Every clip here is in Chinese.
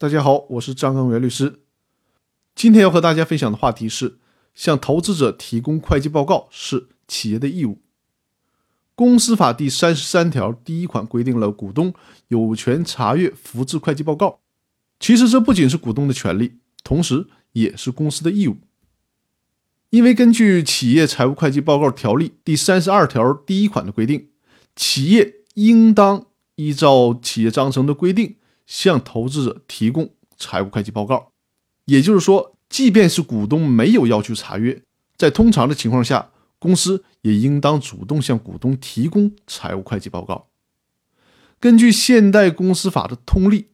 大家好，我是张根元律师。今天要和大家分享的话题是：向投资者提供会计报告是企业的义务。公司法第三十三条第一款规定了股东有权查阅复制会计报告。其实这不仅是股东的权利，同时也是公司的义务。因为根据《企业财务会计报告条例》第三十二条第一款的规定，企业应当依照企业章程的规定。向投资者提供财务会计报告，也就是说，即便是股东没有要求查阅，在通常的情况下，公司也应当主动向股东提供财务会计报告。根据现代公司法的通例，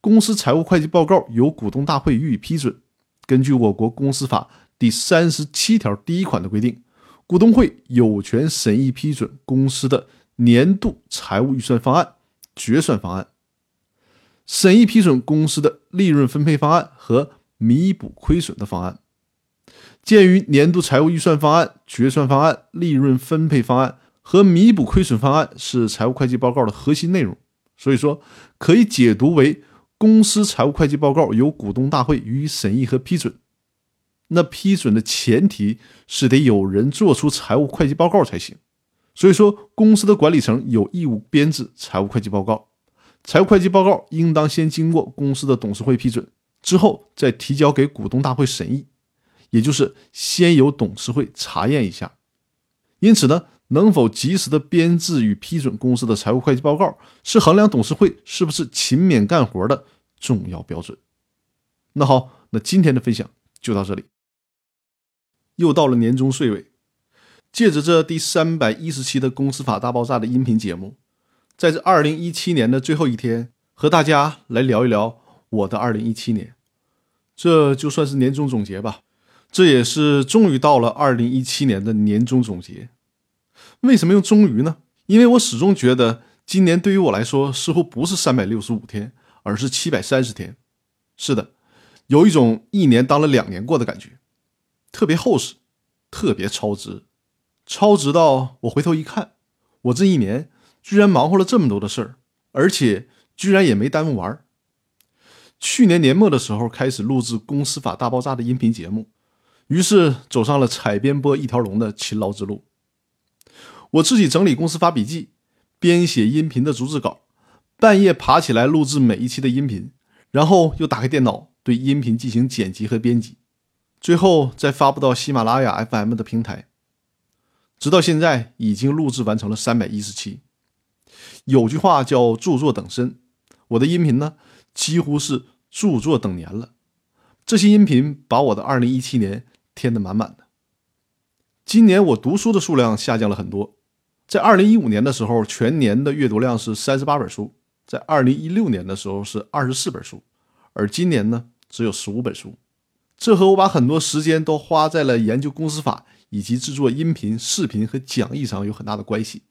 公司财务会计报告由股东大会予以批准。根据我国公司法第三十七条第一款的规定，股东会有权审议批准公司的年度财务预算方案、决算方案。审议批准公司的利润分配方案和弥补亏损的方案。鉴于年度财务预算方案、决算方案、利润分配方案和弥补亏损方案是财务会计报告的核心内容，所以说可以解读为公司财务会计报告由股东大会予以审议和批准。那批准的前提是得有人做出财务会计报告才行。所以说，公司的管理层有义务编制财务会计报告。财务会计报告应当先经过公司的董事会批准，之后再提交给股东大会审议，也就是先由董事会查验一下。因此呢，能否及时的编制与批准公司的财务会计报告，是衡量董事会是不是勤勉干活的重要标准。那好，那今天的分享就到这里。又到了年终岁尾，借着这第三百一十期的《公司法大爆炸》的音频节目。在这二零一七年的最后一天，和大家来聊一聊我的二零一七年，这就算是年终总结吧。这也是终于到了二零一七年的年终总结。为什么用“终于”呢？因为我始终觉得今年对于我来说似乎不是三百六十五天，而是七百三十天。是的，有一种一年当了两年过的感觉，特别厚实，特别超值，超值到我回头一看，我这一年。居然忙活了这么多的事儿，而且居然也没耽误玩。去年年末的时候开始录制《公司法大爆炸》的音频节目，于是走上了采编播一条龙的勤劳之路。我自己整理公司法笔记，编写音频的逐字稿，半夜爬起来录制每一期的音频，然后又打开电脑对音频进行剪辑和编辑，最后再发布到喜马拉雅 FM 的平台。直到现在，已经录制完成了三百一十期。有句话叫“著作等身”，我的音频呢几乎是著作等年了。这些音频把我的2017年填得满满的。今年我读书的数量下降了很多，在2015年的时候，全年的阅读量是38本书；在2016年的时候是24本书，而今年呢只有15本书。这和我把很多时间都花在了研究公司法以及制作音频、视频和讲义上有很大的关系。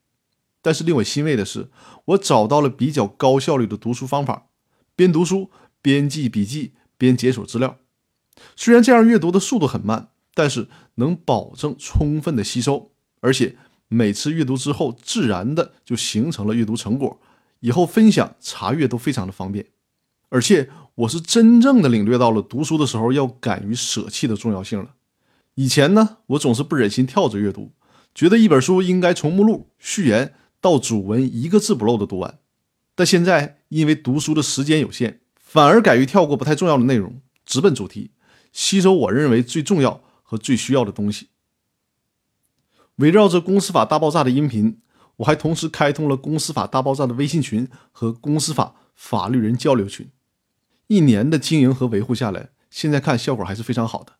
但是令我欣慰的是，我找到了比较高效率的读书方法，边读书边记笔记边解锁资料。虽然这样阅读的速度很慢，但是能保证充分的吸收，而且每次阅读之后自然的就形成了阅读成果，以后分享查阅都非常的方便。而且我是真正的领略到了读书的时候要敢于舍弃的重要性了。以前呢，我总是不忍心跳着阅读，觉得一本书应该从目录、序言。到主文一个字不漏的读完，但现在因为读书的时间有限，反而改于跳过不太重要的内容，直奔主题，吸收我认为最重要和最需要的东西。围绕着公司法大爆炸的音频，我还同时开通了公司法大爆炸的微信群和公司法法律人交流群。一年的经营和维护下来，现在看效果还是非常好的。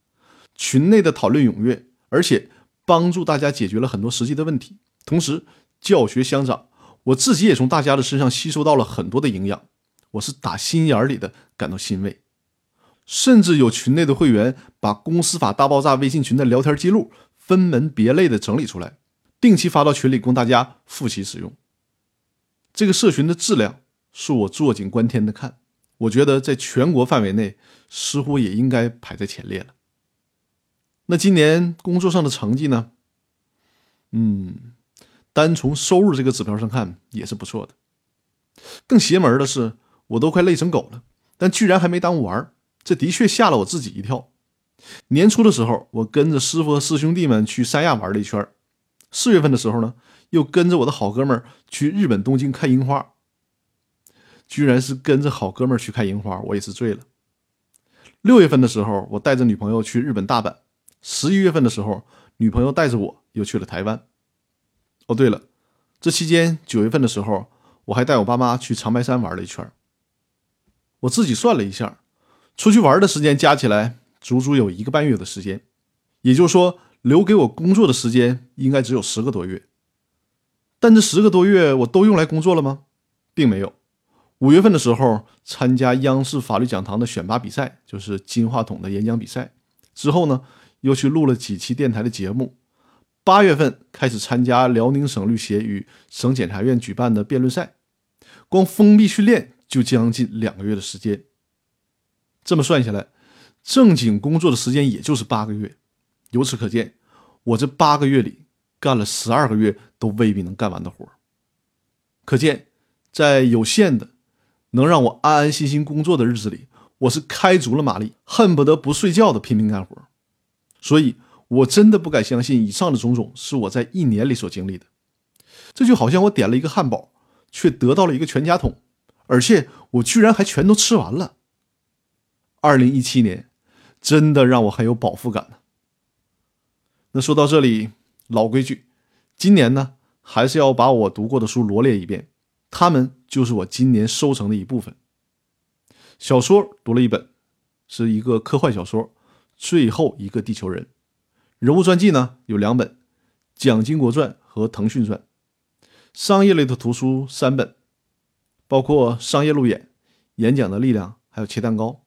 群内的讨论踊跃，而且帮助大家解决了很多实际的问题，同时。教学相长，我自己也从大家的身上吸收到了很多的营养，我是打心眼里的感到欣慰。甚至有群内的会员把《公司法大爆炸》微信群的聊天记录分门别类的整理出来，定期发到群里供大家复习使用。这个社群的质量是我坐井观天的看，我觉得在全国范围内似乎也应该排在前列了。那今年工作上的成绩呢？嗯。单从收入这个指标上看也是不错的。更邪门的是，我都快累成狗了，但居然还没耽误玩，这的确吓了我自己一跳。年初的时候，我跟着师傅和师兄弟们去三亚玩了一圈；四月份的时候呢，又跟着我的好哥们儿去日本东京看樱花。居然是跟着好哥们儿去看樱花，我也是醉了。六月份的时候，我带着女朋友去日本大阪；十一月份的时候，女朋友带着我又去了台湾。哦，对了，这期间九月份的时候，我还带我爸妈去长白山玩了一圈。我自己算了一下，出去玩的时间加起来。足足有一个半月的时间，也就是说，留给我工作的时间应该只有十个多月。但这十个多月我都用来工作了吗？并没有。五月份的时候参加央视法律讲堂的选拔比赛，就是金话筒的演讲比赛。之后呢，又去录了几期电台的节目。八月份开始参加辽宁省律协与省检察院举办的辩论赛，光封闭训练就将近两个月的时间。这么算下来。正经工作的时间也就是八个月，由此可见，我这八个月里干了十二个月都未必能干完的活可见，在有限的能让我安安心心工作的日子里，我是开足了马力，恨不得不睡觉的拼命干活。所以，我真的不敢相信以上的种种是我在一年里所经历的。这就好像我点了一个汉堡，却得到了一个全家桶，而且我居然还全都吃完了。二零一七年。真的让我很有饱腹感呢。那说到这里，老规矩，今年呢还是要把我读过的书罗列一遍，他们就是我今年收成的一部分。小说读了一本，是一个科幻小说《最后一个地球人》。人物传记呢有两本，《蒋经国传》和《腾讯传》。商业类的图书三本，包括《商业路演》《演讲的力量》还有《切蛋糕》。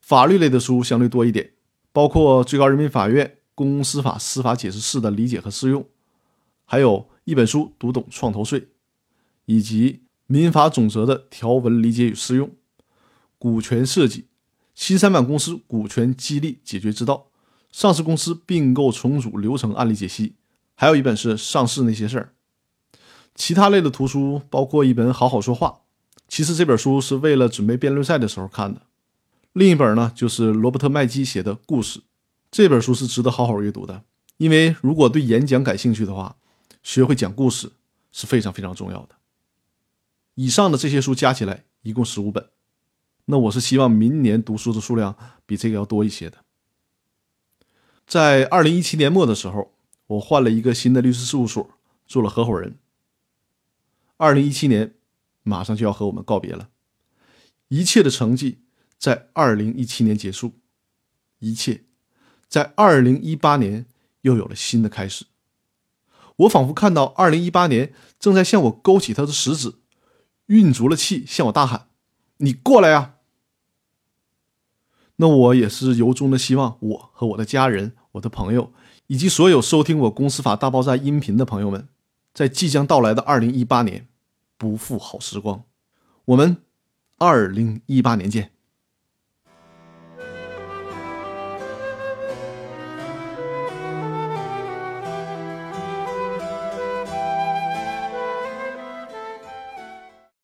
法律类的书相对多一点，包括最高人民法院公司法司法解释四的理解和适用，还有一本书读懂创投税，以及民法总则的条文理解与适用，股权设计，新三板公司股权激励解决之道，上市公司并购重组流程案例解析，还有一本是上市那些事儿。其他类的图书包括一本好好说话，其实这本书是为了准备辩论赛的时候看的。另一本呢，就是罗伯特麦基写的故事，这本书是值得好好阅读的。因为如果对演讲感兴趣的话，学会讲故事是非常非常重要的。以上的这些书加起来一共十五本，那我是希望明年读书的数量比这个要多一些的。在二零一七年末的时候，我换了一个新的律师事务所，做了合伙人。二零一七年马上就要和我们告别了，一切的成绩。在二零一七年结束，一切在二零一八年又有了新的开始。我仿佛看到二零一八年正在向我勾起他的食指，运足了气向我大喊：“你过来呀！”那我也是由衷的希望，我和我的家人、我的朋友，以及所有收听我《公司法大爆炸》音频的朋友们，在即将到来的二零一八年不负好时光。我们二零一八年见。